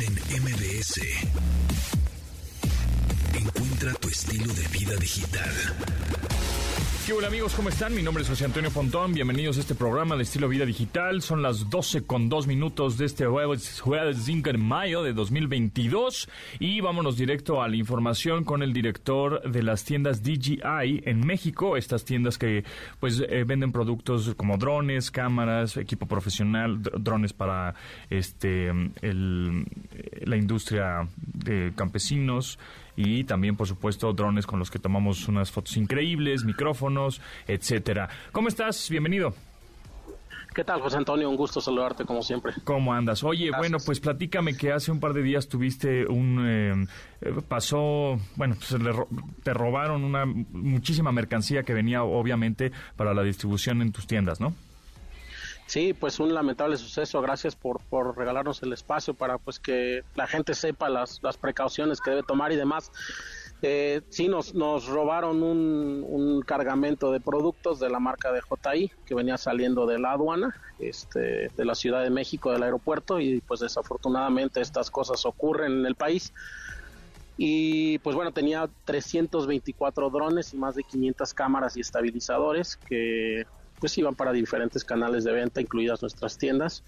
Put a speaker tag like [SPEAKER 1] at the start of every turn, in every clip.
[SPEAKER 1] en MBS. Encuentra tu estilo de vida digital.
[SPEAKER 2] Hola amigos? ¿Cómo están? Mi nombre es José Antonio Pontón. Bienvenidos a este programa de estilo vida digital. Son las 12 con 2 minutos de este jueves, jueves 5 de mayo de 2022. Y vámonos directo a la información con el director de las tiendas DJI en México. Estas tiendas que pues eh, venden productos como drones, cámaras, equipo profesional, drones para este el, la industria de campesinos y también, por supuesto, drones con los que tomamos unas fotos increíbles, micrófonos, etcétera. ¿Cómo estás? Bienvenido.
[SPEAKER 3] ¿Qué tal, José Antonio? Un gusto saludarte como siempre.
[SPEAKER 2] ¿Cómo andas? Oye, bueno, pues platícame que hace un par de días tuviste un... Eh, eh, pasó, bueno, pues te robaron una muchísima mercancía que venía obviamente para la distribución en tus tiendas, ¿no?
[SPEAKER 3] Sí, pues un lamentable suceso. Gracias por, por regalarnos el espacio para pues que la gente sepa las, las precauciones que debe tomar y demás. Eh, sí, nos, nos robaron un, un, cargamento de productos de la marca de JI que venía saliendo de la aduana este, de la Ciudad de México, del aeropuerto, y pues desafortunadamente estas cosas ocurren en el país. Y pues bueno, tenía 324 drones y más de 500 cámaras y estabilizadores que pues iban para diferentes canales de venta, incluidas nuestras tiendas,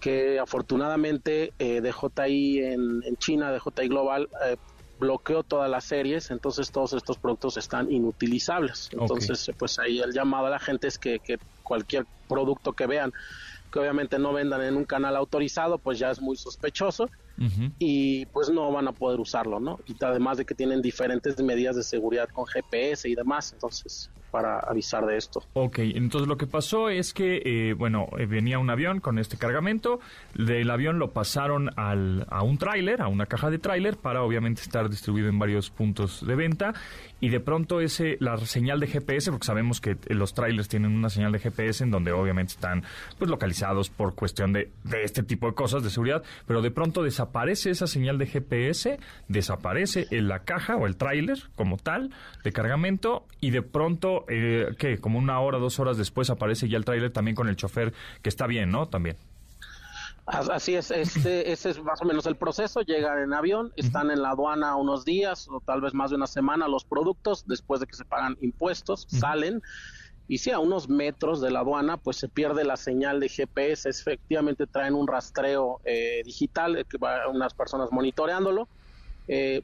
[SPEAKER 3] que afortunadamente eh, DJI en, en, China, DJI Global, eh, bloqueó todas las series, entonces todos estos productos están inutilizables. Entonces, pues ahí el llamado a la gente es que, que cualquier producto que vean que obviamente no vendan en un canal autorizado, pues ya es muy sospechoso y pues no van a poder usarlo, ¿no? Y además de que tienen diferentes medidas de seguridad con GPS y demás, entonces para avisar de esto.
[SPEAKER 2] Ok, entonces lo que pasó es que, eh, bueno, eh, venía un avión con este cargamento, del avión lo pasaron al, a un tráiler, a una caja de tráiler, para obviamente estar distribuido en varios puntos de venta, y de pronto ese, la señal de GPS, porque sabemos que los trailers tienen una señal de GPS en donde obviamente están pues localizados por cuestión de, de este tipo de cosas de seguridad, pero de pronto desaparece esa señal de GPS, desaparece en la caja o el tráiler como tal de cargamento, y de pronto eh, que como una hora, dos horas después aparece ya el tráiler también con el chofer, que está bien, ¿no? También.
[SPEAKER 3] Así es, este, ese es más o menos el proceso, llegan en avión, están en la aduana unos días o tal vez más de una semana los productos, después de que se pagan impuestos, salen y si a unos metros de la aduana pues se pierde la señal de GPS, efectivamente traen un rastreo eh, digital, eh, que va unas personas monitoreándolo, eh,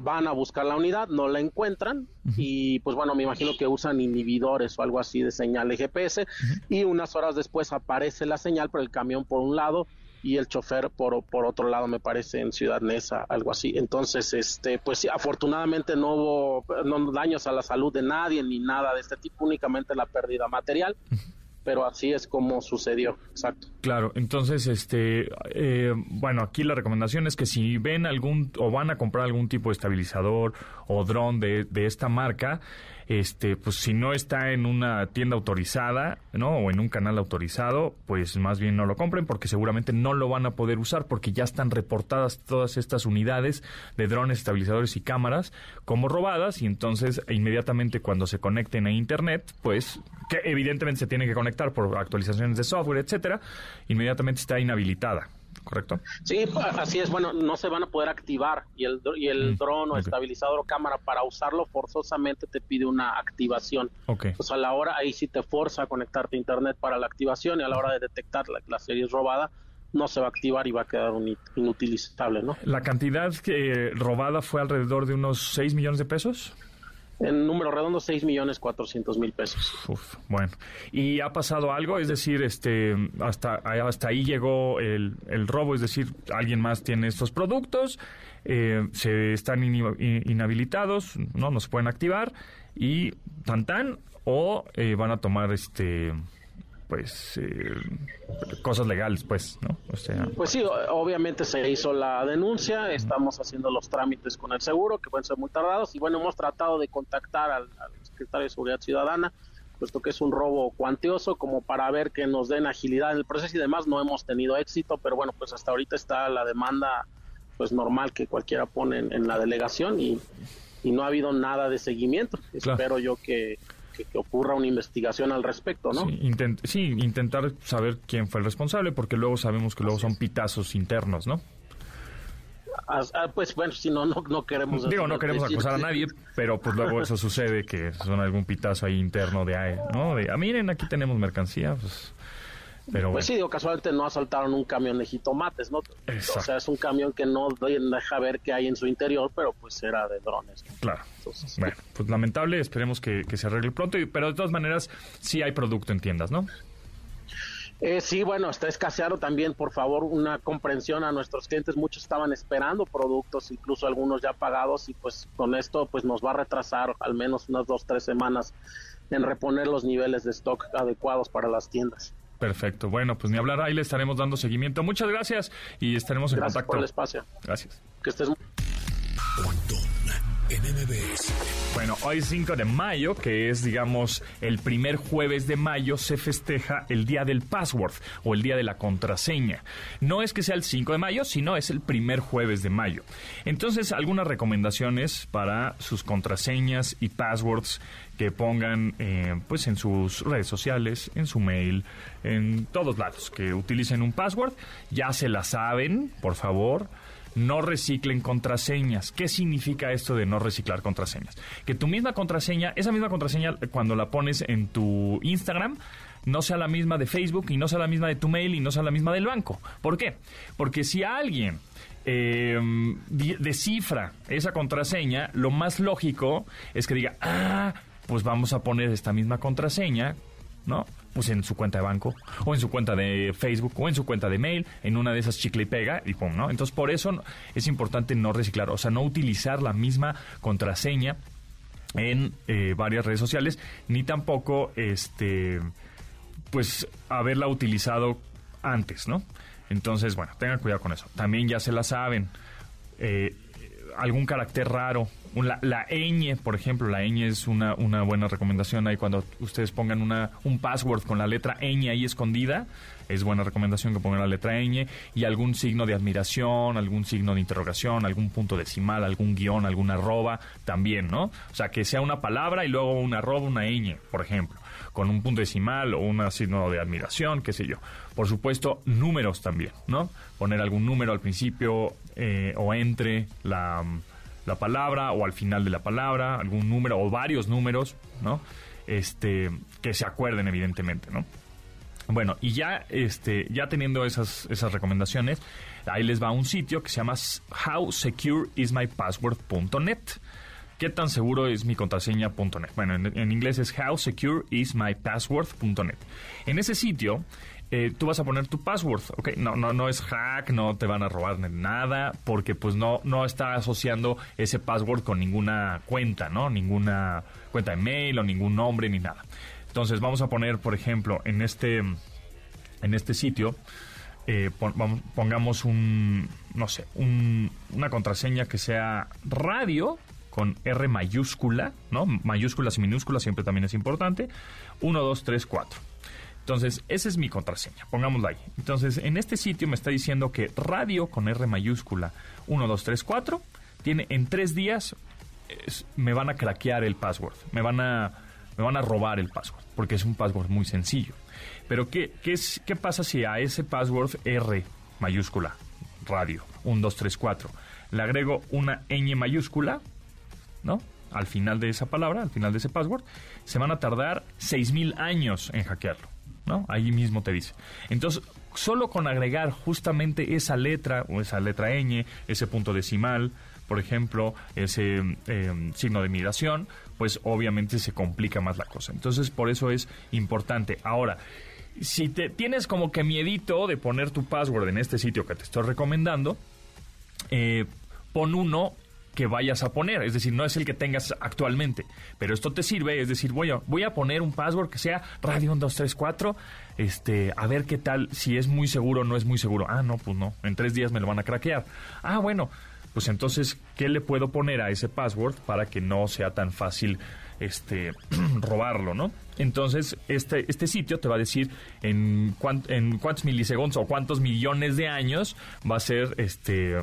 [SPEAKER 3] van a buscar la unidad, no la encuentran y pues bueno, me imagino que usan inhibidores o algo así de señal de GPS y unas horas después aparece la señal, pero el camión por un lado y el chofer por, por otro lado, me parece, en Ciudad Neza, algo así. Entonces, este, pues sí, afortunadamente no hubo no, daños a la salud de nadie ni nada de este tipo, únicamente la pérdida material pero así es como sucedió, exacto.
[SPEAKER 2] Claro, entonces, este, eh, bueno, aquí la recomendación es que si ven algún o van a comprar algún tipo de estabilizador o dron de, de esta marca, este, pues si no está en una tienda autorizada, ¿no? O en un canal autorizado, pues más bien no lo compren porque seguramente no lo van a poder usar porque ya están reportadas todas estas unidades de drones, estabilizadores y cámaras como robadas y entonces inmediatamente cuando se conecten a internet, pues que evidentemente se tiene que conectar por actualizaciones de software, etcétera, inmediatamente está inhabilitada. ¿Correcto?
[SPEAKER 3] Sí, así es. Bueno, no se van a poder activar y el, y el mm, dron o estabilizador o cámara para usarlo forzosamente te pide una activación.
[SPEAKER 2] Okay.
[SPEAKER 3] Pues a la hora, ahí sí te forza a conectarte a internet para la activación y a la hora de detectar la, la serie es robada, no se va a activar y va a quedar inutilizable, ¿no?
[SPEAKER 2] La cantidad que robada fue alrededor de unos 6 millones de pesos.
[SPEAKER 3] En número redondo, 6 millones 400 mil pesos.
[SPEAKER 2] Uf, bueno. ¿Y ha pasado algo? Es decir, este, hasta, hasta ahí llegó el, el robo, es decir, alguien más tiene estos productos, eh, se están inhabilitados, ¿no? No se pueden activar y tan tan, o eh, van a tomar este pues eh, cosas legales pues no
[SPEAKER 3] o sea pues sí obviamente se hizo la denuncia estamos haciendo los trámites con el seguro que pueden ser muy tardados y bueno hemos tratado de contactar al, secretario de seguridad ciudadana puesto que es un robo cuantioso como para ver que nos den agilidad en el proceso y demás no hemos tenido éxito pero bueno pues hasta ahorita está la demanda pues normal que cualquiera pone en, la delegación y, y no ha habido nada de seguimiento. Espero yo que que, ocurra una investigación al respecto, ¿no?
[SPEAKER 2] Sí, intentar saber quién fue el responsable, porque luego sabemos que luego son pitazos internos, ¿no?
[SPEAKER 3] pues bueno, si no, no, queremos...
[SPEAKER 2] Digo, no queremos acusar a nadie, pero pues luego eso sucede, que son algún pitazo ahí interno de, ¿no? De, ah, miren, aquí tenemos mercancía, pues... Pero
[SPEAKER 3] pues sí, digo, casualmente no asaltaron un camión de jitomates, ¿no? O sea, es un camión que no deja ver qué hay en su interior, pero pues era de drones.
[SPEAKER 2] Claro. bueno, pues lamentable, esperemos que, que se arregle pronto, pero de todas maneras sí hay producto en tiendas, ¿no?
[SPEAKER 3] Eh, sí, bueno, está escaseado también, por favor, una comprensión a nuestros clientes. Muchos estaban esperando productos, incluso algunos ya pagados, y pues con esto pues nos va a retrasar al menos unas dos, tres semanas en reponer los niveles de stock adecuados para las tiendas.
[SPEAKER 2] Perfecto. Bueno, pues ni hablar, ahí le estaremos dando seguimiento. Muchas gracias y estaremos en
[SPEAKER 3] gracias
[SPEAKER 2] contacto.
[SPEAKER 3] Por el espacio.
[SPEAKER 2] Gracias.
[SPEAKER 3] Que estés muy
[SPEAKER 2] bueno, hoy 5 de mayo, que es, digamos, el primer jueves de mayo, se festeja el día del password o el día de la contraseña. No es que sea el 5 de mayo, sino es el primer jueves de mayo. Entonces, algunas recomendaciones para sus contraseñas y passwords que pongan eh, pues en sus redes sociales, en su mail, en todos lados, que utilicen un password. Ya se la saben, por favor no reciclen contraseñas. ¿Qué significa esto de no reciclar contraseñas? Que tu misma contraseña, esa misma contraseña cuando la pones en tu Instagram, no sea la misma de Facebook y no sea la misma de tu mail y no sea la misma del banco. ¿Por qué? Porque si alguien eh, descifra esa contraseña, lo más lógico es que diga, ah, pues vamos a poner esta misma contraseña, ¿no? pues en su cuenta de banco, o en su cuenta de Facebook, o en su cuenta de mail, en una de esas chicle y pega, y pum, ¿no? Entonces, por eso es importante no reciclar, o sea, no utilizar la misma contraseña en eh, varias redes sociales, ni tampoco, este, pues, haberla utilizado antes, ¿no? Entonces, bueno, tengan cuidado con eso. También ya se la saben. Eh, algún carácter raro. La, la ñ, por ejemplo, la ñ es una, una buena recomendación ahí cuando ustedes pongan una, un password con la letra ñ ahí escondida. Es buena recomendación que pongan la letra ñ y algún signo de admiración, algún signo de interrogación, algún punto decimal, algún guion, alguna arroba también, ¿no? O sea, que sea una palabra y luego una arroba, una ñ, por ejemplo, con un punto decimal o un signo de admiración, qué sé yo. Por supuesto, números también, ¿no? Poner algún número al principio eh, o entre la, la, palabra o al final de la palabra, algún número o varios números, ¿no? Este, que se acuerden evidentemente, ¿no? Bueno, y ya, este, ya teniendo esas, esas recomendaciones, ahí les va un sitio que se llama howsecureismypassword.net. ¿Qué tan seguro es mi contraseña.net? Bueno, en, en, inglés es howsecureismypassword.net. En ese sitio eh, tú vas a poner tu password, ¿ok? No, no, no es hack, no te van a robar nada, porque pues no, no está asociando ese password con ninguna cuenta, ¿no? Ninguna cuenta de mail o ningún nombre ni nada. Entonces vamos a poner, por ejemplo, en este, en este sitio, eh, pongamos un, no sé, una contraseña que sea radio con R mayúscula, ¿no? Mayúsculas y minúsculas siempre también es importante. 1, 2, 3, 4. Entonces, esa es mi contraseña, pongámosla ahí. Entonces, en este sitio me está diciendo que radio con R mayúscula 1234 tiene en tres días me van a craquear el password, me van a, me van a robar el password, porque es un password muy sencillo. Pero, ¿qué, qué, es, qué pasa si a ese password R mayúscula, radio 1234, le agrego una ñ mayúscula, ¿no? Al final de esa palabra, al final de ese password, se van a tardar 6.000 años en hackearlo. ¿No? Ahí mismo te dice. Entonces, solo con agregar justamente esa letra o esa letra ñ, ese punto decimal, por ejemplo, ese em, signo de migración, pues obviamente se complica más la cosa. Entonces, por eso es importante. Ahora, si te tienes como que miedito de poner tu password en este sitio que te estoy recomendando, eh, pon uno que vayas a poner, es decir, no es el que tengas actualmente, pero esto te sirve, es decir, voy a, voy a poner un password que sea radio 1234, este, a ver qué tal, si es muy seguro o no es muy seguro. Ah, no, pues no, en tres días me lo van a craquear. Ah, bueno, pues entonces, ¿qué le puedo poner a ese password para que no sea tan fácil este, robarlo, ¿no? Entonces, este, este sitio te va a decir en, en cuántos milisegundos o cuántos millones de años va a ser este,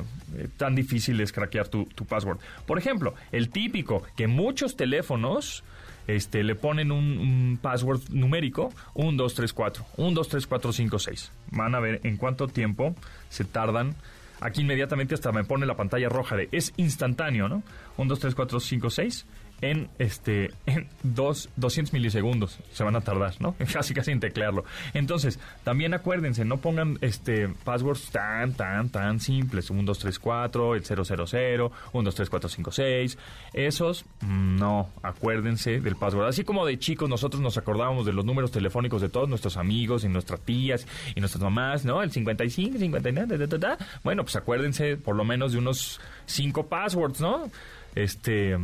[SPEAKER 2] tan difícil es craquear tu, tu password. Por ejemplo, el típico que muchos teléfonos este, le ponen un, un, password numérico, 1, 2, 3, 4, 1, 2, 3, 4, 5, 6. Van a ver en cuánto tiempo se tardan aquí inmediatamente hasta me pone la pantalla roja de es instantáneo, ¿no? 1, 2, 3, 4, 5, 6 en este en dos, 200 milisegundos se van a tardar, ¿no? Casi casi en teclearlo. Entonces, también acuérdense, no pongan este passwords tan tan tan simples, 1 2 3 4, el 000, 1 2 3 4 5 6. Esos mm, no, acuérdense del password. Así como de chicos nosotros nos acordábamos de los números telefónicos de todos nuestros amigos y nuestras tías y nuestras mamás, ¿no? El 55, 59, bueno, pues acuérdense por lo menos de unos 5 passwords, ¿no? Este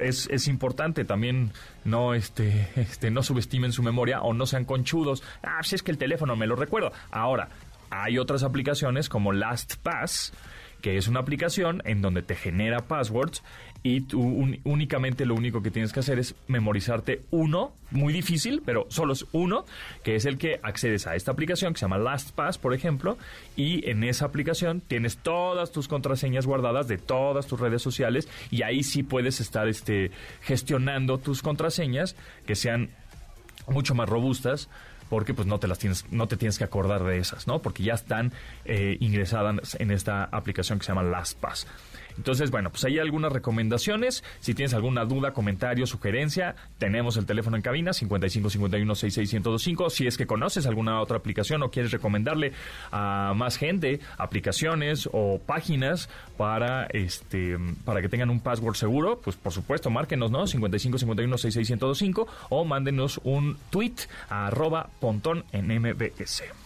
[SPEAKER 2] es, es, importante también no este, este no subestimen su memoria o no sean conchudos. Ah, si es que el teléfono me lo recuerdo. Ahora, hay otras aplicaciones como LastPass que es una aplicación en donde te genera passwords y tú únicamente lo único que tienes que hacer es memorizarte uno, muy difícil, pero solo es uno, que es el que accedes a esta aplicación que se llama LastPass, por ejemplo, y en esa aplicación tienes todas tus contraseñas guardadas de todas tus redes sociales y ahí sí puedes estar este, gestionando tus contraseñas que sean mucho más robustas porque pues no te las tienes, no te tienes que acordar de esas, ¿no? Porque ya están eh, ingresadas en esta aplicación que se llama LastPass. Entonces, bueno, pues hay algunas recomendaciones. Si tienes alguna duda, comentario, sugerencia, tenemos el teléfono en cabina 55 51 66 Si es que conoces alguna otra aplicación o quieres recomendarle a más gente aplicaciones o páginas para este para que tengan un password seguro, pues por supuesto, márquenos, ¿no? 55 51 66 o mándenos un tweet a arroba pontón en MBS.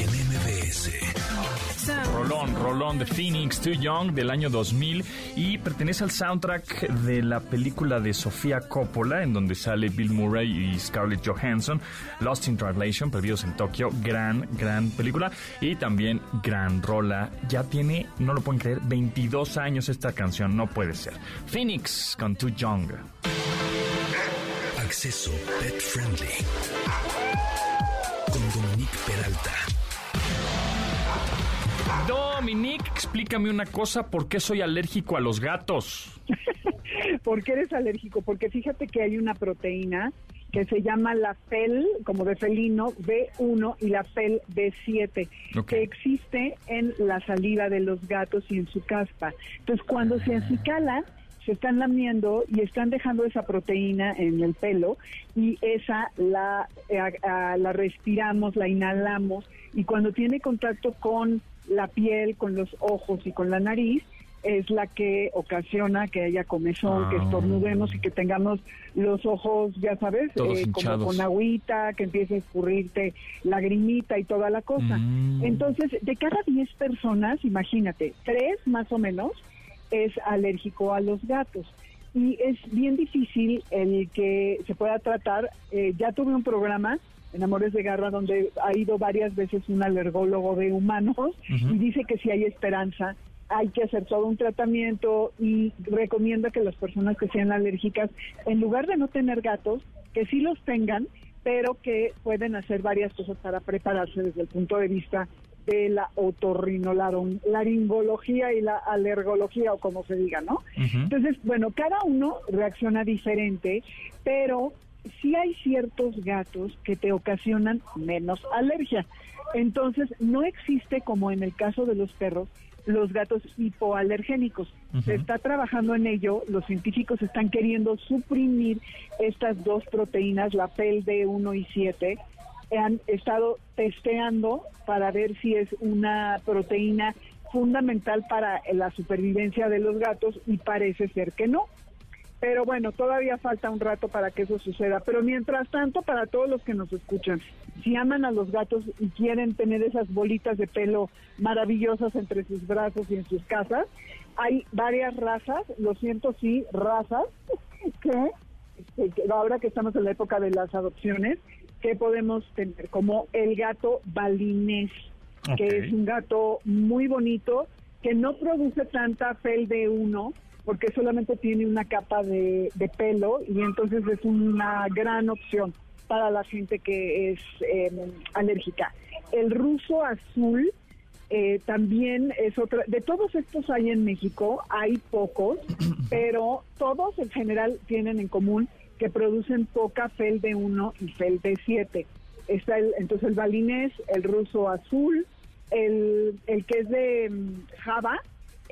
[SPEAKER 1] en MBS.
[SPEAKER 2] Rolón, Rolón de Phoenix, Too Young del año 2000 y pertenece al soundtrack de la película de Sofía Coppola en donde sale Bill Murray y Scarlett Johansson, Lost in Translation, Perdidos en Tokio, gran, gran película y también gran rola. Ya tiene, no lo pueden creer, 22 años esta canción, no puede ser. Phoenix con Too Young.
[SPEAKER 1] Acceso Pet Friendly con Dominique Peralta.
[SPEAKER 2] Dominique, explícame una cosa, ¿por qué soy alérgico a los gatos?
[SPEAKER 4] ¿Por qué eres alérgico? Porque fíjate que hay una proteína que se llama la FEL, como de felino, B1 y la FEL B7, que existe en la saliva de los gatos y en su caspa. Entonces, cuando se ah. acicala, se están lamiendo y están dejando esa proteína en el pelo y esa la, eh, la respiramos, la inhalamos y cuando tiene contacto con la piel, con los ojos y con la nariz, es la que ocasiona que haya comezón, que ah. estornudemos y que tengamos los ojos, ya sabes,
[SPEAKER 2] eh,
[SPEAKER 4] como con agüita, que empiece a escurrirte lagrimita y toda la cosa. Mm. Entonces, de cada 10 personas, imagínate, tres más o menos es alérgico a los gatos. Y es bien difícil el que se pueda tratar. Eh, ya tuve un programa en Amores de Garra, donde ha ido varias veces un alergólogo de humanos y dice que si hay esperanza, hay que hacer todo un tratamiento y recomienda que las personas que sean alérgicas, en lugar de no tener gatos, que sí los tengan, pero que pueden hacer varias cosas para prepararse desde el punto de vista de la otorrinolaringología y la alergología o como se diga, ¿no? Entonces, bueno, cada uno reacciona diferente, pero sí hay ciertos gatos que te ocasionan menos alergia. Entonces, no existe como en el caso de los perros los gatos hipoalergénicos. Se está trabajando en ello, los científicos están queriendo suprimir estas dos proteínas, la PEL-D1 y 7. Han estado testeando para ver si es una proteína fundamental para la supervivencia de los gatos y parece ser que no. Pero bueno, todavía falta un rato para que eso suceda. Pero mientras tanto, para todos los que nos escuchan, si aman a los gatos y quieren tener esas bolitas de pelo maravillosas entre sus brazos y en sus casas, hay varias razas, lo siento, sí, razas, que, ahora que estamos en la época de las adopciones, que podemos tener, como el gato balinés, que es un gato muy bonito, que no produce tanta fel de uno, porque solamente tiene una capa de, pelo y entonces es una gran opción para la gente que es em, alérgica. El ruso azul Eh, también es otra, de todos estos hay en México, hay pocos, pero todos en general tienen en común que producen poca fel de 1 y fel de 7. Está el, entonces el balinés, el ruso azul, el, el que es de mm, Java,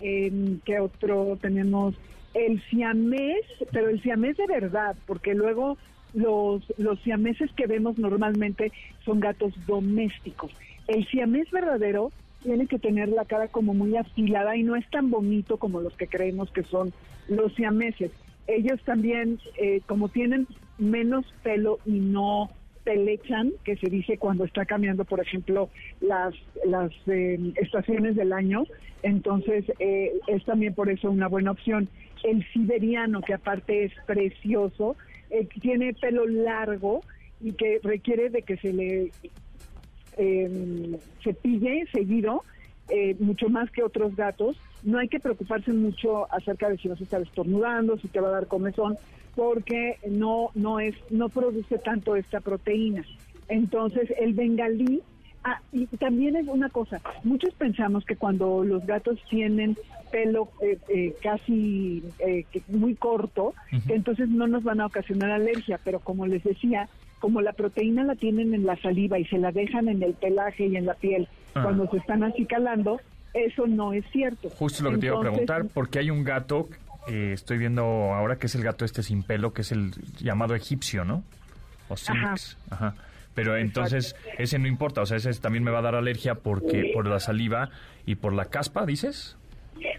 [SPEAKER 4] eh, que otro tenemos el siamés, pero el siamés de verdad, porque luego los, los siameses que vemos normalmente son gatos domésticos. El siamés verdadero tiene que tener la cara como muy afilada y no es tan bonito como los que creemos que son los siameses. Ellos también, eh, como tienen menos pelo y no pelechan, que se dice cuando está cambiando, por ejemplo, las, las eh, estaciones del año, entonces eh, es también por eso una buena opción. El siberiano, que aparte es precioso, tiene pelo largo y que requiere de que se le eh, cepille seguido, eh, mucho más que otros gatos. No hay que preocuparse mucho acerca de si vas a estar estornudando, si te va a dar comezón, porque no, no, es, no produce tanto esta proteína. Entonces, el bengalí Ah, y también es una cosa, muchos pensamos que cuando los gatos tienen pelo eh, eh, casi eh, muy corto, entonces no nos van a ocasionar alergia, pero como les decía, como la proteína la tienen en la saliva y se la dejan en el pelaje y en la piel ah. cuando se están acicalando, eso no es cierto.
[SPEAKER 2] Justo lo que te iba a preguntar, porque hay un gato, estoy viendo ahora que es el gato este sin pelo, que es el llamado egipcio, ¿no? O Ajá. Ajá. Pero entonces ese no importa, o sea, ese también me va a dar alergia porque por la saliva y por la caspa, dices.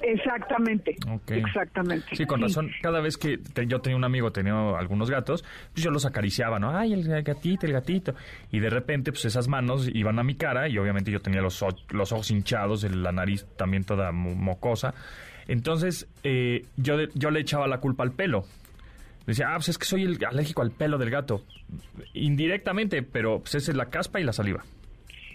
[SPEAKER 4] Exactamente. Exactamente.
[SPEAKER 2] Sí, con razón. Cada vez que yo tenía un amigo, tenía algunos gatos, pues yo los acariciaba, ¿no? Ay, el gatito, el gatito. Y de repente, pues esas manos iban a mi cara y obviamente yo tenía los, los ojos hinchados, la nariz también toda mocosa. Entonces, eh, yo, yo le echaba la culpa al pelo. Decía, ah, pues es que soy alérgico al pelo del gato. Indirectamente, pero pues es la caspa y la saliva.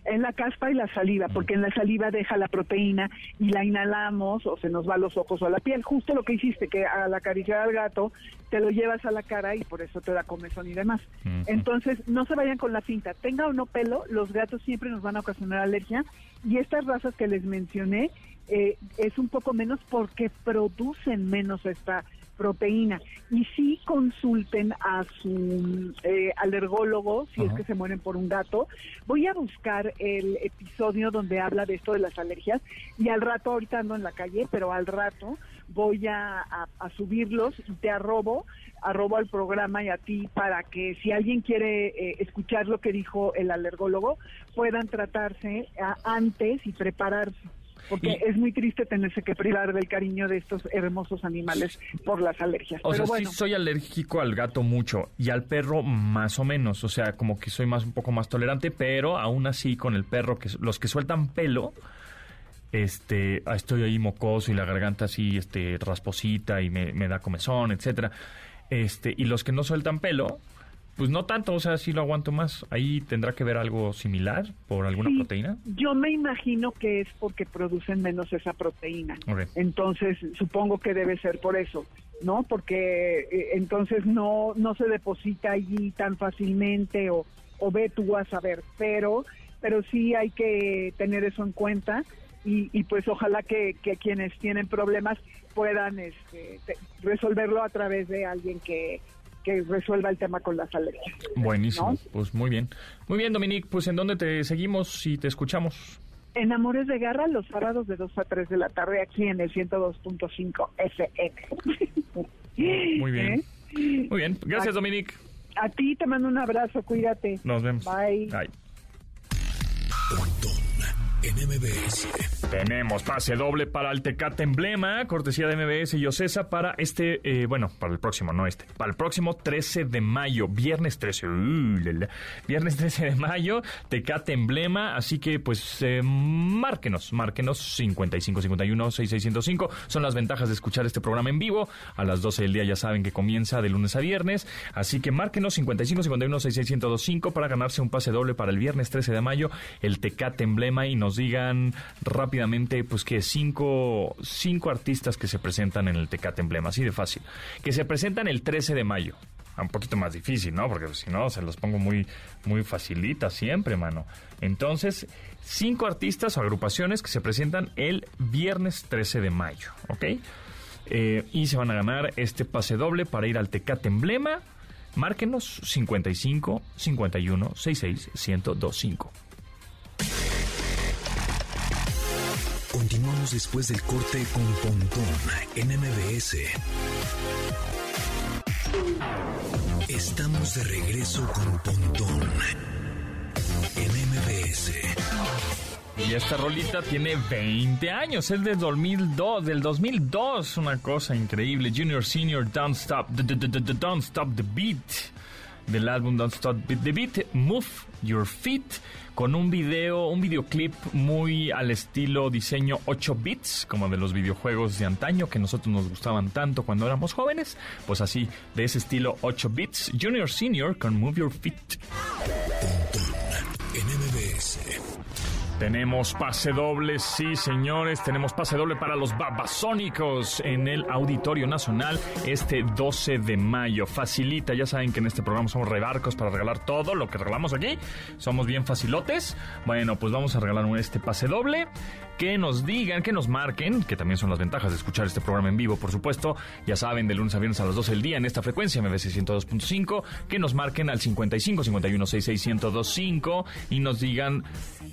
[SPEAKER 4] En la caspa y la saliva, porque en la saliva deja la proteína y la inhalamos o se nos va a los ojos o a la piel. Justo lo que hiciste, que al acariciar al gato te lo llevas a la cara y por eso te da comezón y demás. Entonces, no se vayan con la cinta. Tenga o no pelo, los gatos siempre nos van a ocasionar alergia y estas razas que les mencioné eh, es un poco menos porque producen menos esta proteína. Y sí consulten a su eh, alergólogo si es que se mueren por un gato. Voy a buscar el episodio donde habla de esto de las alergias y al rato, ahorita ando en la calle, pero al rato voy a, a, subirlos y te arrobo, arrobo al programa y a ti para que si alguien quiere eh, escuchar lo que dijo el alergólogo, puedan tratarse antes y prepararse porque es muy triste tenerse que privar del cariño de estos hermosos animales por las alergias.
[SPEAKER 2] O sea, sí soy alérgico al gato mucho y al perro más o menos, o sea, como que soy más un poco más tolerante, pero aún así con el perro, que los que sueltan pelo, este, ah, estoy ahí mocoso y la garganta así, este, rasposita y me, me da comezón, etcétera. Este, y los que no sueltan pelo, pues no tanto, o sea, sí lo aguanto más. Ahí tendrá que ver algo similar por alguna proteína.
[SPEAKER 4] Yo me imagino que es porque producen menos esa proteína. Entonces, supongo que debe ser por eso, ¿no? Porque eh, entonces no no se deposita allí tan fácilmente o, o ve tú a saber, pero pero sí hay que tener eso en cuenta y, y pues ojalá que, que, quienes tienen problemas puedan este, resolverlo a través de alguien que que resuelva el tema con las alergias.
[SPEAKER 2] Buenísimo, pues muy bien. Muy bien, Dominique, pues ¿en dónde te seguimos y te escuchamos?
[SPEAKER 4] En Amores de Garra, los sábados de 2 a 3 de la tarde, aquí en el 102.5 FM.
[SPEAKER 2] Muy bien. ¿Eh? Muy bien, gracias, Dominique.
[SPEAKER 4] A ti te mando un abrazo, cuídate.
[SPEAKER 2] Nos vemos.
[SPEAKER 4] Bye.
[SPEAKER 2] Bye. Tenemos pase doble para el Tecate Emblema, cortesía de MBS y Ocesa para este, eh, bueno, para el próximo, no este, para el próximo 13 de mayo, viernes 13, viernes 13 de mayo, Tecate Emblema, así que pues eh, márquenos, márquenos 5551 6605, son las ventajas de escuchar este programa en vivo, a las 12 del día ya saben que comienza de lunes a viernes, así que márquenos 5551 6605 para ganarse un pase doble para el viernes 13 de mayo, el Tecate Emblema y nos digan rápidamente, pues que cinco, cinco artistas que se presentan en el Tecate Emblema, así de fácil, que se presentan el 13 de mayo. un poquito más difícil, ¿no? Porque si no, se los pongo muy, muy facilita siempre, mano. Entonces, cinco artistas o agrupaciones que se presentan el viernes 13 de mayo, ¿ok? Eh, y se van a ganar este pase doble para ir al Tecate Emblema. Márquenos 55 51 66 1025.
[SPEAKER 1] Continuamos después del corte con Pontón en MBS. Estamos de regreso con Pontón en MBS.
[SPEAKER 2] Y esta rolita tiene 20 años, es del 2002, del 2002, una cosa increíble. Junior Senior Don't Stop, Don't Stop the Beat del álbum Don't Stop the Beat, Move Your Feet, con un video, un videoclip muy al estilo diseño 8 bits, como de los videojuegos de antaño que nosotros nos gustaban tanto cuando éramos jóvenes, pues así, de ese estilo 8 bits, Junior Senior con Move Your Feet. Tenemos pase doble, sí señores, tenemos pase doble para los babasónicos en el Auditorio Nacional este 12 de mayo. Facilita, ya saben que en este programa somos rebarcos para regalar todo lo que regalamos aquí. Somos bien facilotes. Bueno, pues vamos a regalar este pase doble. Que nos digan, que nos marquen, que también son las ventajas de escuchar este programa en vivo, por supuesto. Ya saben, de lunes a viernes a las 12 del día en esta frecuencia, MBC 102.5. Que nos marquen al 55 51 66 1025 y nos digan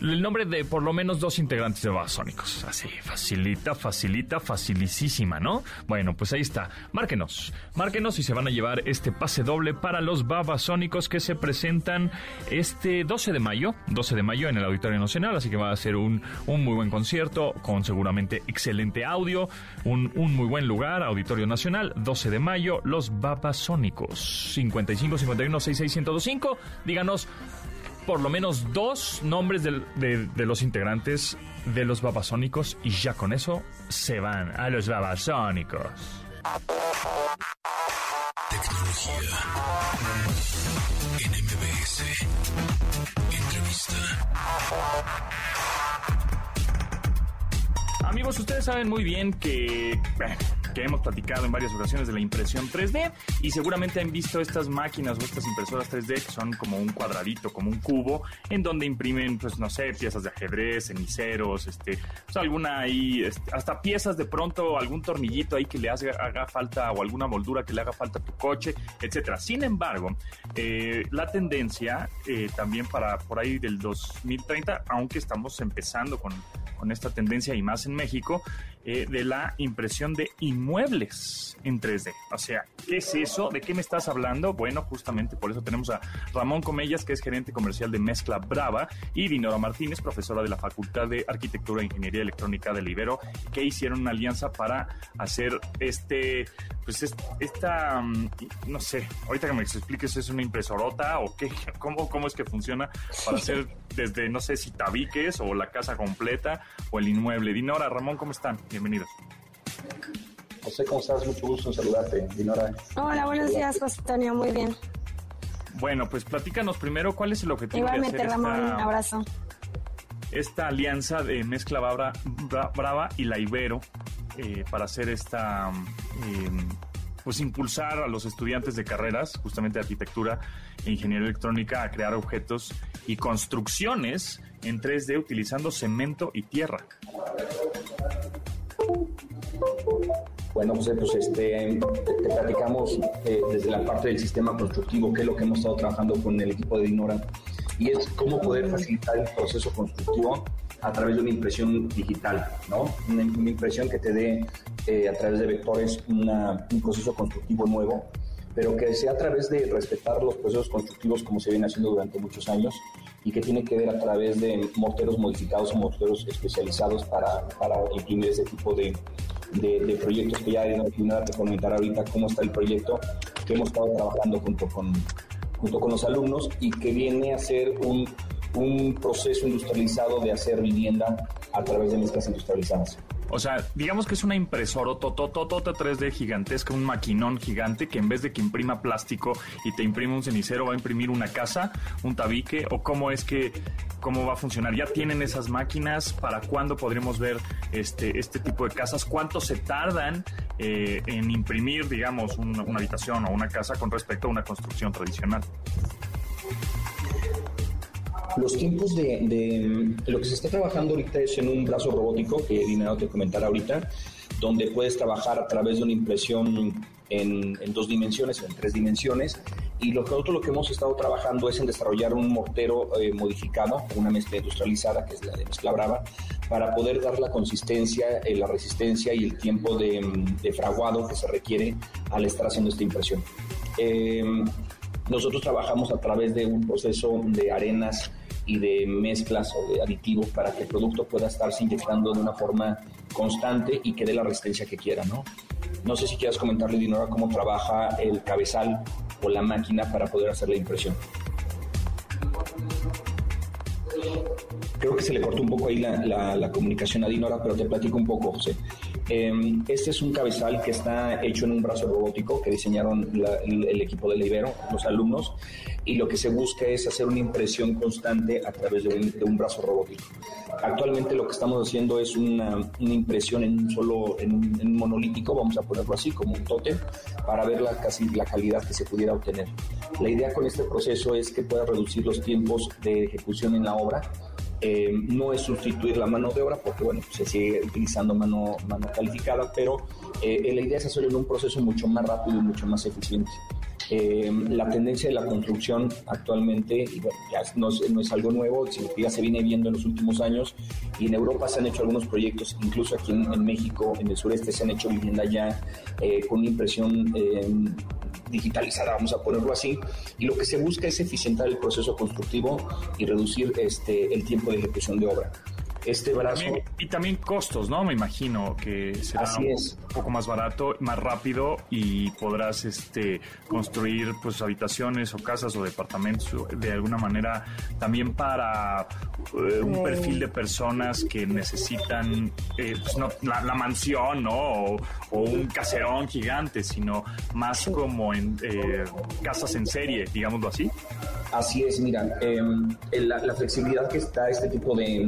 [SPEAKER 2] el nombre de por lo menos dos integrantes de Babasónicos. Así, facilita, facilita, facilísima, ¿no? Bueno, pues ahí está. Márquenos, márquenos y se van a llevar este pase doble para los Babasónicos que se presentan este 12 de mayo, 12 de mayo en el Auditorio Nacional, así que va a ser un, un muy buen concierto con seguramente excelente audio, un, un muy buen lugar, Auditorio Nacional, 12 de mayo, los Babasónicos. 55 51 66 1025. Díganos por lo menos dos nombres del- de, de los integrantes de los babasónicos y ya con eso se van a los babasónicos.
[SPEAKER 1] Tecnología. En MBS. Entrevista.
[SPEAKER 2] Amigos, ustedes saben muy bien que, bueno, que hemos platicado en varias ocasiones de la impresión 3D y seguramente han visto estas máquinas o estas impresoras 3D que son como un cuadradito, como un cubo, en donde imprimen, pues no sé, piezas de ajedrez, ceniceros, este, alguna ahí, este, hasta piezas de pronto, algún tornillito ahí que le haga, haga falta o alguna moldura que le haga falta a tu coche, etcétera. Sin embargo, eh, la tendencia eh, también para por ahí del 2030, aunque estamos empezando con con esta tendencia y más en México, eh, de la impresión de inmuebles en 3D. O sea, ¿qué es eso? ¿De qué me estás hablando? Bueno, justamente por eso tenemos a Ramón Comellas, que es gerente comercial de Mezcla Brava, y Dinora Martínez, profesora de la Facultad de Arquitectura e Ingeniería Electrónica del Ibero, que hicieron una alianza para hacer este, pues es- esta, mm, no sé, ahorita que me expliques, ¿es una impresorota o qué? ¿Cómo, cómo es que funciona para hacer desde, no sé si tabiques o la casa completa o el inmueble? Dinora, Ramón, ¿cómo están? Bienvenidos.
[SPEAKER 5] José, ¿cómo estás? Mucho gusto en saludarte. Dinora.
[SPEAKER 6] Hola, buenos días, José Antonio. Muy bien.
[SPEAKER 2] Bueno, pues platícanos primero cuál es el objetivo
[SPEAKER 6] Igualmente,
[SPEAKER 2] de hacer
[SPEAKER 6] Ramón, un
[SPEAKER 2] esta,
[SPEAKER 6] abrazo.
[SPEAKER 2] esta alianza de Mezcla Brava, Bra- Brava y la Ibero eh, para hacer esta, mm, pues impulsar a los estudiantes de carreras, justamente de arquitectura e ingeniería electrónica, a crear objetos y construcciones en 3D utilizando cemento y tierra.
[SPEAKER 5] Bueno, José, pues este, te, platicamos eh, desde la parte del sistema constructivo, que es lo que hemos estado trabajando con el equipo de Dinora, y es cómo poder facilitar el proceso constructivo a través de una impresión digital, ¿no? Una, una impresión que te dé eh, a través de vectores una- un proceso constructivo nuevo, pero que sea a través de respetar los procesos constructivos como se viene haciendo durante muchos años y que tiene que ver a través de morteros modificados o morteros especializados para, imprimir ese tipo de, proyectos que ya Dinora te comentará ahorita cómo está el proyecto que hemos estado trabajando junto con, junto con los alumnos y que viene a ser un, un proceso industrializado de hacer vivienda a través de mezclas industrializadas.
[SPEAKER 2] O sea, digamos que es una impresora totototota 3D gigantesca, un maquinón gigante que en vez de que imprima plástico y te imprime un cenicero, va a imprimir una casa, un tabique, o cómo es que, cómo va a funcionar. ¿Ya tienen esas máquinas? ¿Para cuándo podremos ver este, este tipo de casas? ¿Cuánto se tardan eh, en imprimir, digamos, una habitación o una casa con respecto a una construcción tradicional?
[SPEAKER 5] Los tiempos de, lo que se está trabajando ahorita es en un brazo robótico, que Dinero te comentará ahorita, donde puedes trabajar a través de una impresión en, dos dimensiones o en tres dimensiones. Y lo que nosotros lo que hemos estado trabajando es en desarrollar un mortero eh, modificado, una mezcla industrializada, que es la de mezcla brava, para poder dar la consistencia, eh, la resistencia y el tiempo de, fraguado que se requiere al estar haciendo esta impresión. Eh, nosotros trabajamos a través de un proceso de arenas y de mezclas o de aditivos para que el producto pueda estarse inyectando de una forma constante y que dé la resistencia que quiera, ¿no? No sé si quieras comentarle, Dinora, cómo trabaja el cabezal o la máquina para poder hacer la impresión. Creo que se le cortó un poco ahí la, comunicación a Dinora, pero te platico un poco, José. Em, este es un cabezal que está hecho en un brazo robótico que diseñaron el, equipo de Libero, los alumnos, y lo que se busca es hacer una impresión constante a través de un, brazo robótico. Actualmente lo que estamos haciendo es una, impresión en un solo, en un, monolítico, vamos a ponerlo así, como un tótem, para ver la, casi la calidad que se pudiera obtener. La idea con este proceso es que pueda reducir los tiempos de ejecución en la obra eh, no es sustituir la mano de obra porque bueno se sigue utilizando mano, mano calificada pero eh, la idea es hacerlo en un proceso mucho más rápido y mucho más eficiente. Eh, la tendencia de la construcción actualmente, ya no es, algo nuevo, ya se viene viendo en los últimos años, y en Europa se han hecho algunos proyectos, incluso aquí en, México, en el sureste, se han hecho vivienda ya con una impresión digitalizada, vamos a ponerlo así, y lo que se busca es eficientar el proceso constructivo y reducir este, el tiempo de ejecución de obra este brazo.
[SPEAKER 2] y también costos, ¿no? Me imagino que será un poco más barato, más rápido y podrás este, construir pues habitaciones o casas o departamentos de alguna manera también para eh, un perfil de personas que necesitan eh, pues, no, la, mansión, ¿no? O, un caserón gigante, sino más como en eh, casas en serie, digámoslo así.
[SPEAKER 5] Así es, mira, em, la, flexibilidad que está este tipo de,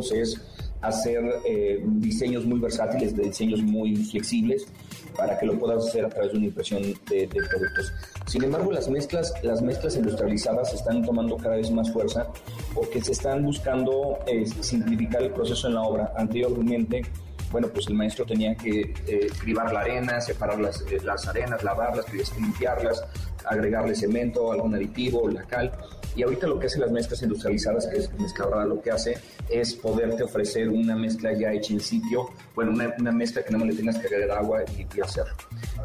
[SPEAKER 5] equipos es hacer eh, diseños muy versátiles, de diseños muy flexibles para que lo puedas hacer a través de una impresión de, productos. Sin embargo, las mezclas, las mezclas industrializadas están tomando cada vez más fuerza porque se están buscando eh, simplificar el proceso en la obra. Anteriormente, bueno, pues el maestro tenía que eh, cribar la arena, separar las, las arenas, lavarlas, limpiarlas, agregarle cemento, algún aditivo, la cal. Y ahorita lo que hacen las mezclas industrializadas, que es mezcladora, lo que hace es poderte ofrecer una mezcla ya hecha en sitio, bueno, una, mezcla que no le tengas que agregar agua y, y, hacer.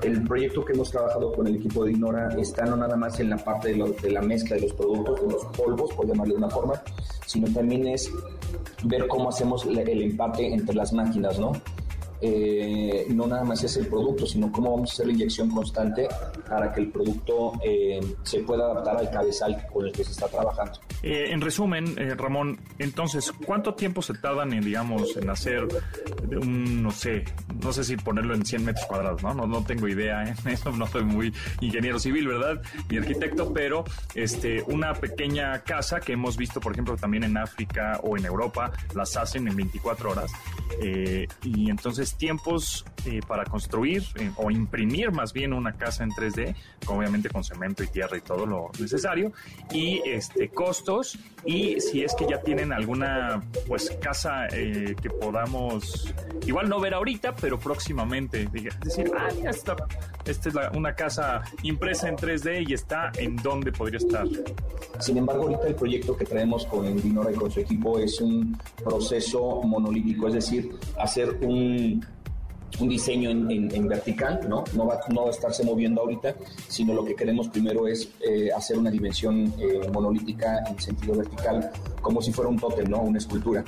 [SPEAKER 5] El proyecto que hemos trabajado con el equipo de Ignora está no nada más en la parte de, de la mezcla de los productos, de los polvos, por llamarle de una forma, sino también es ver cómo hacemos el empate entre las máquinas, ¿no? Eh, no nada más es el producto, sino cómo vamos a hacer la inyección constante para que el producto eh, se pueda adaptar al cabezal con el que se está trabajando.
[SPEAKER 2] Eh, en resumen, Ramón, entonces, ¿cuánto tiempo se tardan en, digamos, en hacer un, no sé, no sé si ponerlo en 100 metros cuadrados, ¿no? No, no tengo idea, en eso no soy muy ingeniero civil, ¿verdad? Y arquitecto, pero este, una pequeña casa que hemos visto, por ejemplo, también en África o en Europa, las hacen en 24 horas. y entonces tiempos eh, para construir eh, o imprimir más bien una casa en 3D, obviamente con cemento y tierra y todo lo necesario, y este costos y si es que ya tienen alguna pues casa eh, que podamos igual no ver ahorita, pero próximamente decir, ah, ya está, esta es una casa impresa en 3D y está en donde podría estar.
[SPEAKER 5] Sin embargo, ahorita el proyecto que traemos con Dinora y con su equipo es un proceso monolítico, es decir, hacer un un diseño en, vertical, ¿no? Va a estarse moviendo ahorita, sino lo que queremos primero es eh, hacer una dimensión eh, monolítica en sentido vertical, como si fuera un tótem, ¿no? Una escultura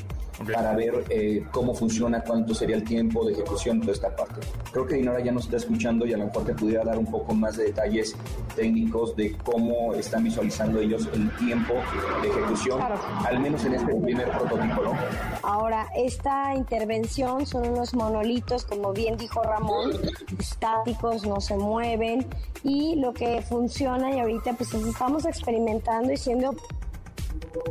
[SPEAKER 5] para ver eh, cómo funciona, cuánto sería el tiempo de ejecución de esta parte. Creo que Dinora ya nos está escuchando y a lo mejor te pudiera dar un poco más de detalles técnicos de cómo están visualizando ellos el tiempo de ejecución, al menos en este primer prototipo, ¿no?
[SPEAKER 6] Ahora, esta intervención son unos monolitos, como bien dijo Ramón, estáticos, no se mueven y lo que funciona y ahorita pues estamos experimentando y siendo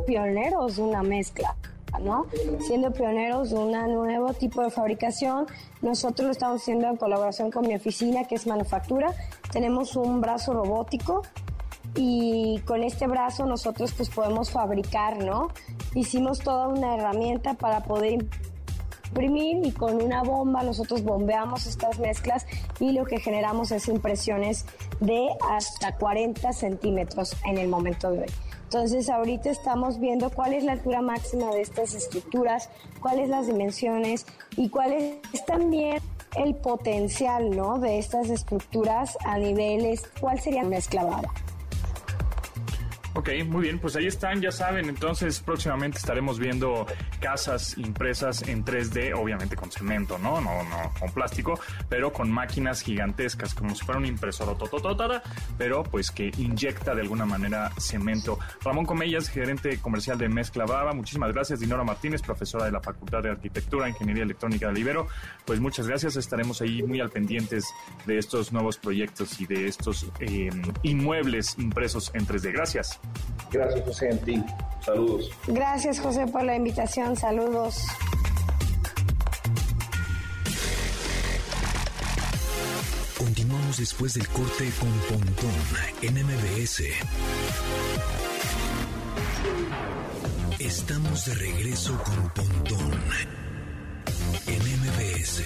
[SPEAKER 6] pioneros de una mezcla ¿no? Siendo pioneros de un nuevo tipo de fabricación, nosotros lo estamos haciendo en colaboración con mi oficina, que es manufactura. Tenemos un brazo robótico y con este brazo nosotros pues podemos fabricar, ¿no? Hicimos toda una herramienta para poder imprimir y con una bomba nosotros bombeamos estas mezclas y lo que generamos es impresiones de hasta 40 centímetros en el momento de hoy. Entonces ahorita estamos viendo cuál es la altura máxima de estas estructuras, cuáles las dimensiones y cuál es también el potencial ¿no? de estas estructuras a niveles, cuál sería una esclavada.
[SPEAKER 2] Ok, muy bien, pues ahí están, ya saben, entonces próximamente estaremos viendo casas impresas en 3D, obviamente con cemento, ¿no? No, no, con plástico, pero con máquinas gigantescas, como si fuera un impresor totototara, pero pues que inyecta de alguna manera cemento. Ramón Comellas, gerente comercial de Mezcla Baba, muchísimas gracias. Dinora Martínez, profesora de la Facultad de Arquitectura, Ingeniería Electrónica de Ibero, pues muchas gracias, estaremos ahí muy al pendientes de estos nuevos proyectos y de estos eh, inmuebles impresos en 3D. Gracias.
[SPEAKER 5] Gracias, José, ti. Saludos.
[SPEAKER 6] Gracias, José, por la invitación. Saludos.
[SPEAKER 1] Continuamos después del corte con Pontón en MBS. Estamos de regreso con Pontón en MBS.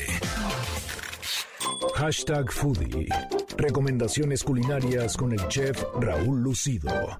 [SPEAKER 1] Hashtag Foodie. Recomendaciones culinarias con el chef Raúl Lucido.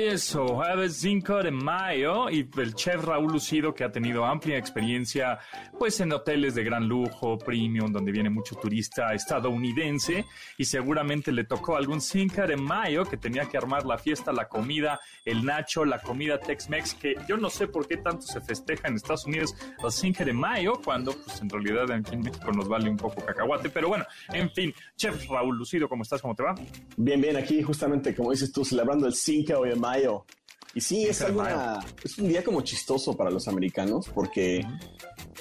[SPEAKER 2] Hoy es jueves 5 de mayo y el chef Raúl Lucido, que ha tenido amplia experiencia pues en hoteles de gran lujo, premium, donde viene mucho turista estadounidense y seguramente le tocó algún 5 de mayo que tenía que armar la fiesta, la comida, el nacho, la comida Tex-Mex, que yo no sé por qué tanto se festeja en Estados Unidos el 5 de mayo, cuando pues en realidad aquí en México nos vale un poco cacahuate, pero bueno, en fin, chef Raúl Lucido, ¿cómo estás? ¿Cómo te va?
[SPEAKER 7] Bien, bien, aquí justamente como dices tú, celebrando el 5 de mayo. Y sí, es, alguna, es un día como chistoso para los americanos porque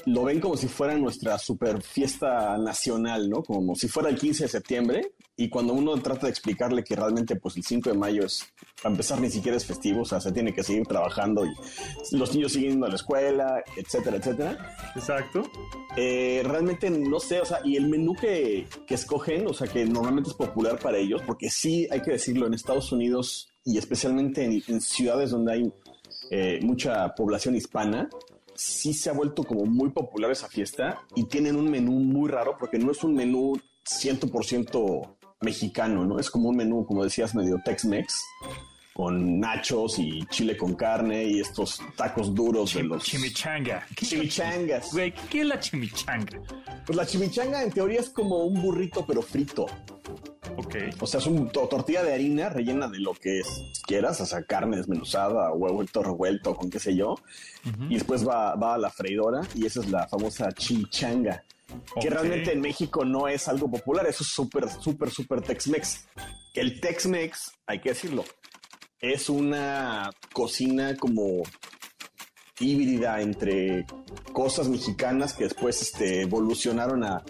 [SPEAKER 7] lo ven como si fuera nuestra super fiesta nacional, ¿no? Como si fuera el 15 de septiembre. Y cuando uno trata de explicarle que realmente pues el 5 de mayo es, para empezar, ni siquiera es festivo, o sea, se tiene que seguir trabajando y los niños siguen yendo a la escuela, etcétera, etcétera.
[SPEAKER 2] Exacto.
[SPEAKER 7] Eh, realmente no sé, o sea, y el menú que, que escogen, o sea, que normalmente es popular para ellos, porque sí, hay que decirlo, en Estados Unidos y especialmente en, en ciudades donde hay eh, mucha población hispana, sí se ha vuelto como muy popular esa fiesta y tienen un menú muy raro porque no es un menú 100% mexicano, ¿no? Es como un menú, como decías, medio Tex-Mex con nachos y chile con carne y estos tacos duros de los
[SPEAKER 2] Chimichanga.
[SPEAKER 7] chimichangas.
[SPEAKER 2] Güey, ¿qué es la chimichanga?
[SPEAKER 7] Pues la chimichanga en teoría es como un burrito pero frito.
[SPEAKER 2] Ok.
[SPEAKER 7] O sea, es una tortilla de harina rellena de lo que quieras, o sea, carne desmenuzada, huevo revuelto, con qué sé yo. Y después va, va a la freidora y esa es la famosa chimichanga. Que realmente en México no es algo popular, eso es súper, súper, súper Tex-Mex. El Tex-Mex, hay que decirlo, es una cocina como híbrida entre cosas mexicanas que después este, evolucionaron a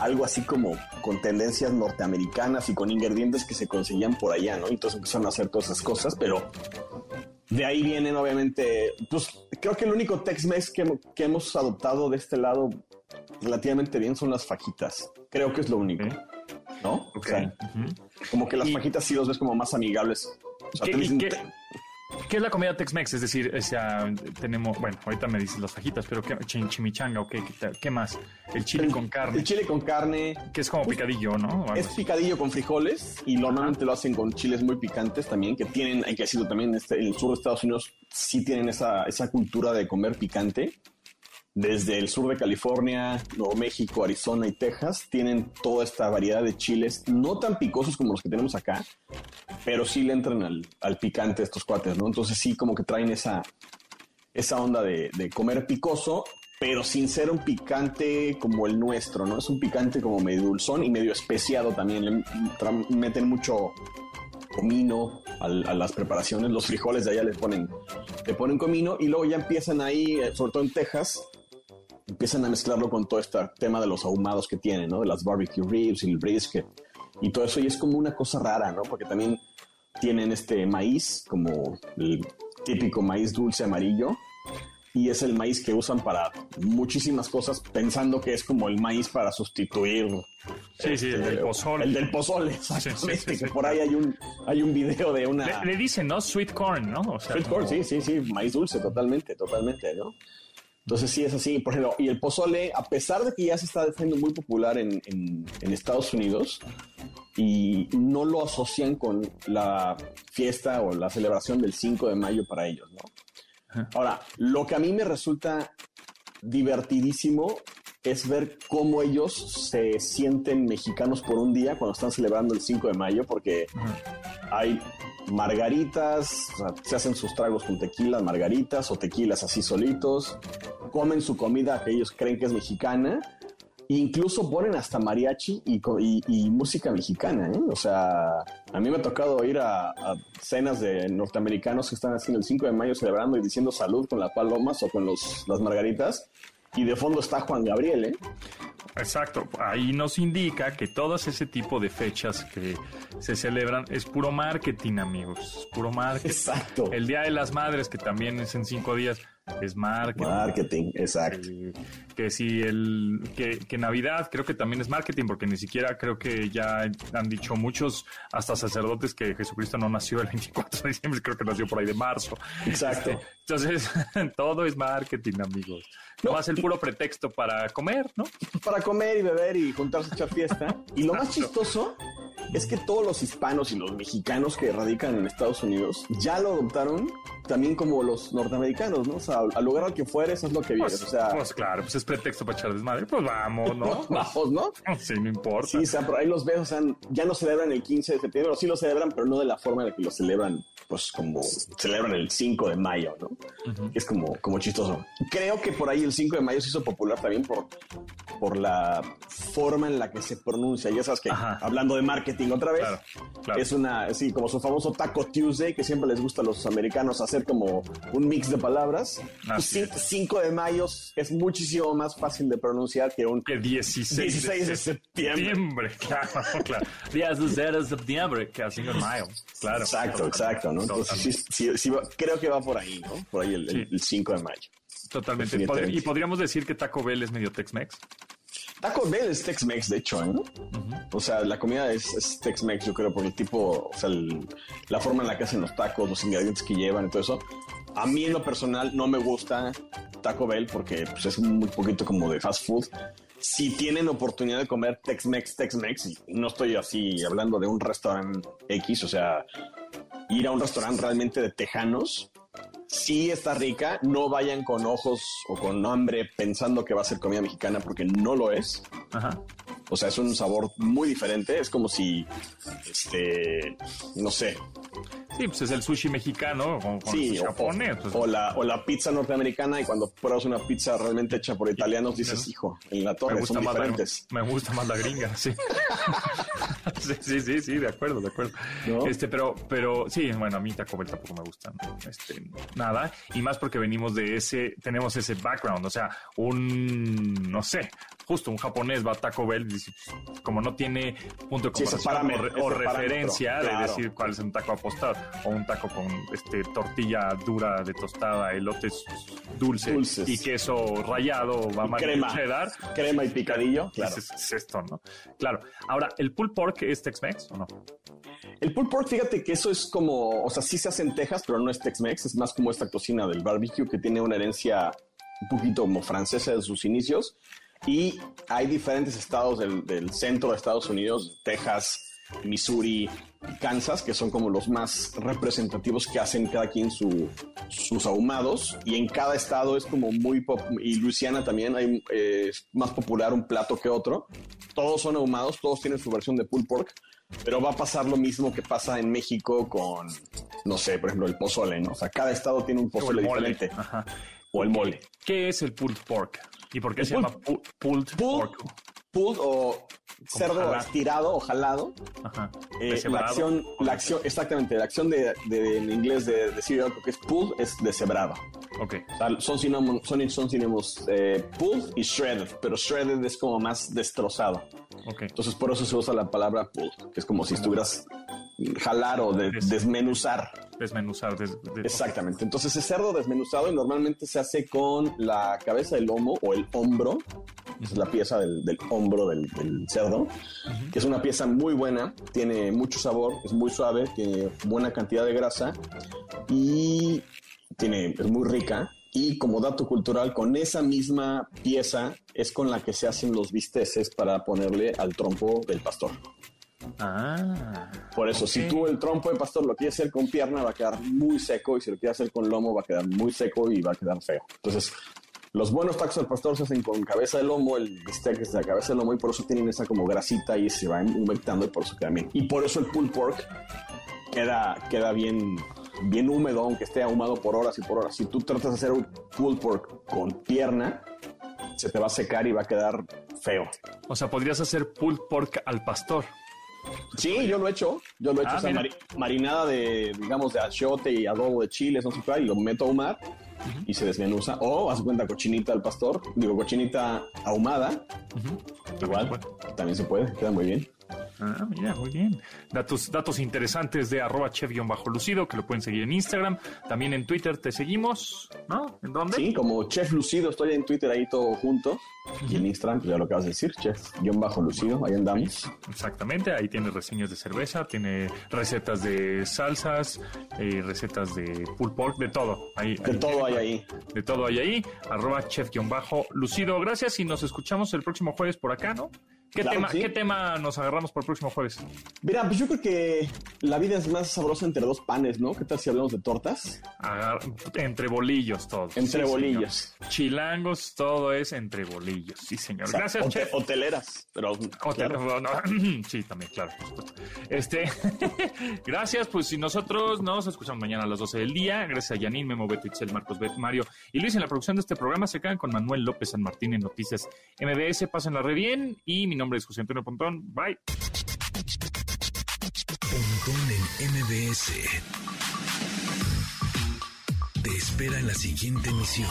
[SPEAKER 7] algo así como con tendencias norteamericanas y con ingredientes que se conseguían por allá, ¿no? Entonces empezaron a hacer todas esas cosas, pero de ahí vienen obviamente, pues creo que el único Tex-Mex que, que hemos adoptado de este lado relativamente bien son las fajitas. Creo que es lo único, ¿no? O sea, como que las
[SPEAKER 2] Y-
[SPEAKER 7] fajitas sí los ves como más amigables. O sea,
[SPEAKER 2] ¿Qué,
[SPEAKER 7] te
[SPEAKER 2] y
[SPEAKER 7] dicen,
[SPEAKER 2] qué-
[SPEAKER 7] "Te-
[SPEAKER 2] qué es la comida Tex-Mex? Es decir, o sea, tenemos, bueno, ahorita me dices las fajitas, pero ¿qué, chim- chimichanga o qué, qué, más? El chile con carne,
[SPEAKER 7] El chile con carne,
[SPEAKER 2] que es como picadillo, ¿no?
[SPEAKER 7] Es picadillo con frijoles y normalmente lo hacen con chiles muy picantes también, que tienen, hay que decirlo también, este, en el sur de Estados Unidos sí tienen esa, esa cultura de comer picante. Desde el sur de California, Nuevo México, Arizona y Texas tienen toda esta variedad de chiles, no tan picosos como los que tenemos acá, pero sí le entran al, al picante estos cuates, ¿no? Entonces sí como que traen esa, esa onda de, de comer picoso, pero sin ser un picante como el nuestro, ¿no? Es un picante como medio dulzón y medio especiado también. Le meten mucho comino a, las preparaciones. Los frijoles de allá le ponen, le ponen comino y luego ya empiezan ahí, eh, sobre todo en Texas, empiezan a mezclarlo con todo este tema de los ahumados que tienen, ¿no? De las barbecue ribs y el brisket y todo eso. Y es como una cosa rara, ¿no? Porque también tienen este maíz, como el típico maíz dulce amarillo, y es el maíz que usan para muchísimas cosas, pensando que es como el maíz para sustituir.
[SPEAKER 2] Sí, sí, el del
[SPEAKER 7] este,
[SPEAKER 2] pozole.
[SPEAKER 7] El del pozole, exactamente, que por ahí hay un, hay un video de una...
[SPEAKER 2] Le, le, dicen, ¿no? Sweet corn, ¿no?
[SPEAKER 7] O sea, Sweet corn, sí, sí, sí, maíz dulce, totalmente, totalmente, ¿no? Entonces sí es así, por ejemplo, y el pozole, a pesar de que ya se está haciendo muy popular en, en, en Estados Unidos, y no lo asocian con la fiesta o la celebración del 5 de mayo para ellos, ¿no? Ahora, lo que a mí me resulta divertidísimo es ver cómo ellos se sienten mexicanos por un día cuando están celebrando el 5 de mayo, porque hay margaritas, o sea, se hacen sus tragos con tequila, margaritas o tequilas así solitos, comen su comida que ellos creen que es mexicana Incluso ponen hasta mariachi y, y, música mexicana, ¿eh? O sea, a mí me ha tocado ir a, cenas de norteamericanos que están haciendo el 5 de mayo celebrando y diciendo salud con las palomas o con los, las margaritas. Y de fondo está Juan Gabriel, ¿eh?
[SPEAKER 2] Exacto, ahí nos indica que todas ese tipo de fechas que se celebran es puro marketing, amigos, es puro marketing.
[SPEAKER 7] Exacto.
[SPEAKER 2] El Día de las Madres, que también es en cinco días, es marketing.
[SPEAKER 7] Marketing, exacto.
[SPEAKER 2] que si el que, que, Navidad creo que también es marketing porque ni siquiera creo que ya han dicho muchos hasta sacerdotes que Jesucristo no nació el 24 de diciembre, creo que nació por ahí de marzo.
[SPEAKER 7] Exacto.
[SPEAKER 2] Este, entonces, todo es marketing, amigos. No más el puro pretexto para comer, ¿no?
[SPEAKER 7] Para comer y beber y juntarse a echar fiesta. Y lo más chistoso es que todos los hispanos y los mexicanos que radican en Estados Unidos ya lo adoptaron también como los norteamericanos, ¿no? O sea, al lugar al que fueres es lo que vienes.
[SPEAKER 2] Pues,
[SPEAKER 7] o sea,
[SPEAKER 2] pues claro, pues es pretexto para echar desmadre. Pues vamos, ¿no?
[SPEAKER 7] vamos, ¿no?
[SPEAKER 2] Sí, no importa.
[SPEAKER 7] Sí, o sea, por ahí los ves, o sea, ya no celebran el 15 de septiembre, o sí lo celebran, pero no de la forma en la que lo celebran, pues como celebran el 5 de mayo, ¿no? Es como, como chistoso. Creo que por ahí el 5 de mayo se hizo popular también por, por la forma en la que se pronuncia. Ya sabes que hablando de marketing otra vez, es una, sí, como su famoso Taco Tuesday, que siempre les gusta a los americanos hacer como un mix de palabras. 5 de mayo es muchísimo más fácil de pronunciar que un
[SPEAKER 2] que 16, de, septiembre. Claro, claro. 16 de septiembre, que 5 de mayo. Claro.
[SPEAKER 7] Exacto, exacto, ¿no? Entonces, sí, sí, creo que va por ahí, ¿no? Por ahí el, 5 de mayo.
[SPEAKER 2] Totalmente. Y podríamos decir que Taco Bell es medio Tex-Mex.
[SPEAKER 7] Taco Bell es Tex-Mex, de hecho, ¿eh? O sea, la comida es, Tex-Mex, yo creo, por el tipo, o sea, la forma en la que hacen los tacos, los ingredientes que llevan y todo eso. A mí, en lo personal, no me gusta Taco Bell porque pues, es muy poquito como de fast food. Si tienen oportunidad de comer Tex-Mex, Tex-Mex, y no estoy así hablando de un restaurante X, o sea, ir a un restaurante realmente de tejanos, sí está rica, no vayan con ojos o con hambre pensando que va a ser comida mexicana porque no lo es. Ajá. O sea, es un sabor muy diferente. Es como si, este, no sé,
[SPEAKER 2] Sí, pues es el sushi mexicano con,
[SPEAKER 7] sí, o, japonés. Pues. O, la, o la pizza norteamericana y cuando pruebas una pizza realmente hecha por italianos dices, hijo, en la torre son diferentes.
[SPEAKER 2] me gusta más la gringa, sí. sí, sí, sí, de acuerdo, de acuerdo. Este, pero, pero sí, bueno, a mí Taco Bell tampoco me gusta este, nada. Y más porque venimos de ese, tenemos ese background, o sea, un, no sé, justo un japonés va a Taco Bell y pues, como no tiene punto de comparación o, referencia de decir cuál es un taco apostado o un taco con este tortilla dura de tostada, elotes dulces, y queso rallado, va a
[SPEAKER 7] crema,
[SPEAKER 2] cheddar.
[SPEAKER 7] Crema y picadillo, claro.
[SPEAKER 2] Es, esto, ¿no? Claro. Ahora, ¿el pulled pork es Tex-Mex o no?
[SPEAKER 7] El pulled pork, fíjate que eso es como, o sea, sí se hace en Texas, pero no es Tex-Mex, es más como esta cocina del barbecue que tiene una herencia un poquito como francesa de sus inicios. Y hay diferentes estados del centro de Estados Unidos, Texas, Missouri, Kansas, que son como los más representativos que hacen cada quien sus ahumados. Y en cada estado es como muy pop y Luisiana también hay eh, más popular un plato que otro. Todos son ahumados, todos tienen su versión de pulled pork, pero va a pasar lo mismo que pasa en México con, no sé, por ejemplo, el pozole, ¿no? O sea, cada estado tiene un pozole diferente. O el mole.
[SPEAKER 2] ¿Qué es el pulled pork? ¿Y por qué se llama pulled, pork?
[SPEAKER 7] Pulled o cerdo estirado o jalado. Ajá. Eh, la acción, la acción, exactamente, la acción de, en inglés de decir algo que es pulled es deshebrado.
[SPEAKER 2] Ok.
[SPEAKER 7] son sinónimos, son, son sinónimos eh, pulled y shredded, pero shredded es como más destrozado.
[SPEAKER 2] Ok.
[SPEAKER 7] Entonces por eso se usa la palabra pulled, que es como si estuvieras jalar o de, desmenuzar.
[SPEAKER 2] Desmenuzar.
[SPEAKER 7] Exactamente. Entonces es cerdo desmenuzado y normalmente se hace con la cabeza del lomo o el hombro. es la pieza del, hombro del, cerdo, que es una pieza muy buena, tiene mucho sabor, es muy suave, tiene buena cantidad de grasa y tiene, es muy rica. Y como dato cultural, con esa misma pieza es con la que se hacen los bisteces para ponerle al trompo del pastor.
[SPEAKER 2] Ah.
[SPEAKER 7] Por eso, si tú el trompo de pastor lo quieres hacer con pierna, va a quedar muy seco. Y si lo quieres hacer con lomo, va a quedar muy seco y va a quedar feo. Entonces, los buenos tacos del pastor se hacen con cabeza de lomo, el bistec es de la cabeza de lomo y por eso tienen esa como grasita y se va humectando y por eso queda bien. Y por eso el pulled pork queda, queda bien bien húmedo, aunque esté ahumado por horas y por horas. Si tú tratas de hacer un pulled pork con pierna, se te va a secar y va a quedar feo.
[SPEAKER 2] O sea, podrías hacer pulled pork al pastor.
[SPEAKER 7] Sí, yo lo he hecho. Yo lo he hecho. Ah, marinada de, digamos, de achiote y adobo de chiles, no sé qué, y lo meto a ahumar y se desmenuza. O, haz cuenta, cochinita al pastor, digo, cochinita ahumada. Igual, también se puede, queda muy bien.
[SPEAKER 2] Ah, mira, muy bien. Datos, datos interesantes de arroba chef-lucido, que lo pueden seguir en Instagram. También en Twitter te seguimos, ¿no? ¿En dónde?
[SPEAKER 7] Sí, como Chef Lucido, estoy en Twitter ahí todo junto. Y en Instagram, pues ya lo acabas de decir, chef-lucido, ahí andamos.
[SPEAKER 2] Exactamente, ahí tiene reseñas de cerveza, tiene recetas de salsas, eh, recetas de pulled pork, de todo.
[SPEAKER 7] Ahí, de todo hay ahí.
[SPEAKER 2] De todo hay ahí, arroba chef-lucido. Gracias y nos escuchamos el próximo jueves por acá, ¿no? ¿Qué, tema, ¿Qué tema nos agarramos para el próximo jueves?
[SPEAKER 7] Mira, pues yo creo que la vida es más sabrosa entre dos panes, ¿no? ¿Qué tal si hablamos de tortas?
[SPEAKER 2] entre bolillos todo.
[SPEAKER 7] Entre bolillos.
[SPEAKER 2] Chilangos, todo es entre bolillos. Sí, señor. Gracias, chef.
[SPEAKER 7] Hoteleras, pero.
[SPEAKER 2] sí, también, claro. Este, gracias, pues si nosotros nos escuchamos mañana a las 12 del día. Gracias a Yanin, Memo, Beto, Itzel, Marcos, Bet, Mario y Luis en la producción de este programa. Se quedan con Manuel López San Martín en Noticias MBS. Pasen la red bien y mi nombre es José Antonio Pontón. Bye.
[SPEAKER 1] Pontón en MBS. Te espera en la siguiente emisión.